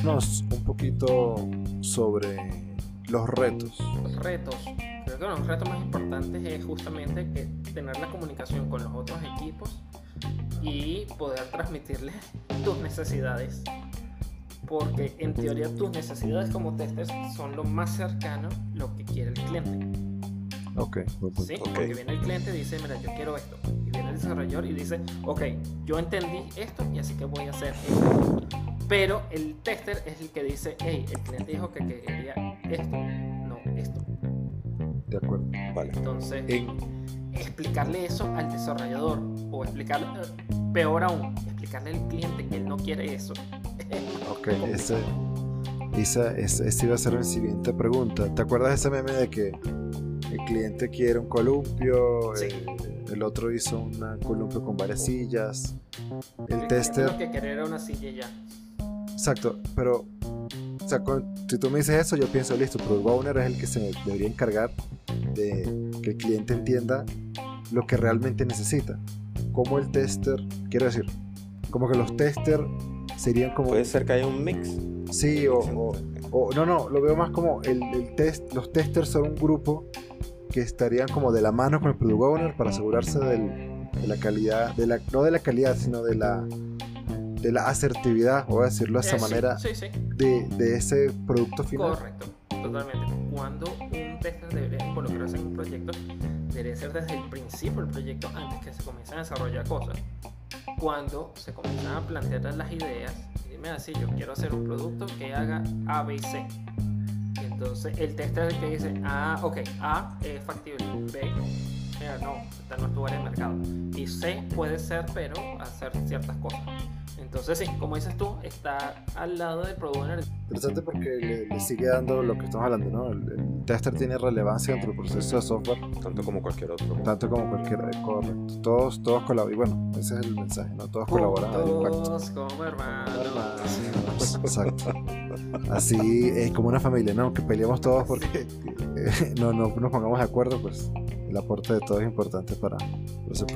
háblanos un poquito sobre los retos. Los retos. Creo que uno de los retos más importantes es justamente que tener la comunicación con los otros equipos y poder transmitirles tus necesidades. Porque en teoría tus necesidades como testers son lo más cercano lo que quiere el cliente. Ok. ¿sí? Ok. Porque viene el cliente y dice, mira, yo quiero esto. Y viene el desarrollador y dice, ok, yo entendí esto y así que voy a hacer esto. Pero el tester es el que dice, hey, el cliente dijo que quería esto, no esto. De acuerdo. Vale. Entonces, En, explicarle eso al desarrollador o explicarle, eh, peor aún, explicarle al cliente que él no quiere eso. ok, ese, esa, esa, esa iba a ser mi siguiente pregunta. ¿Te acuerdas de ese meme de que el cliente quiere un columpio, Sí. eh, el otro hizo un columpio con varias sillas, el cliente tester... Lo que quería era una silla ya. Exacto, pero o sea, con- si tú me dices eso, yo pienso, listo, Product Owner es el que se debería encargar de que el cliente entienda lo que realmente necesita. Como el tester, quiero decir, como que los testers serían como... Puede ser que haya un mix. Sí, o, o- o- no, no, lo veo más como el, el test, los testers son un grupo que estarían como de la mano con el Product Owner para asegurarse del- de la calidad, de la, no de la calidad, sino de la, de la asertividad, voy a decirlo de esa manera, Sí, sí. de, de ese producto final. Correcto, totalmente. Cuando un tester debería involucrarse en un proyecto, debería ser desde el principio del proyecto, antes que se comiencen a desarrollar cosas. Cuando se comienzan a plantear las ideas, dime así, yo quiero hacer un producto que haga A, B y C. Entonces el tester es el que dice, ah, ok, A es factible, B, no, esta no es tu área de mercado. Y C puede ser, pero hacer ciertas cosas. Entonces sí, como dices tú, está al lado del product owner Interesante porque le, le sigue dando lo que estamos hablando, ¿no? El, el tester tiene relevancia dentro del proceso de software, Tanto como cualquier otro. tanto como cualquier correcto. Todos, todos colaboran, y bueno, ese es el mensaje, ¿no? Todos colaboran. Juntos como hermanos. Exacto. Así es como una familia, ¿no? Que peleamos todos porque eh, no, no nos pongamos de acuerdo, pues el aporte de todos es importante para... para ese-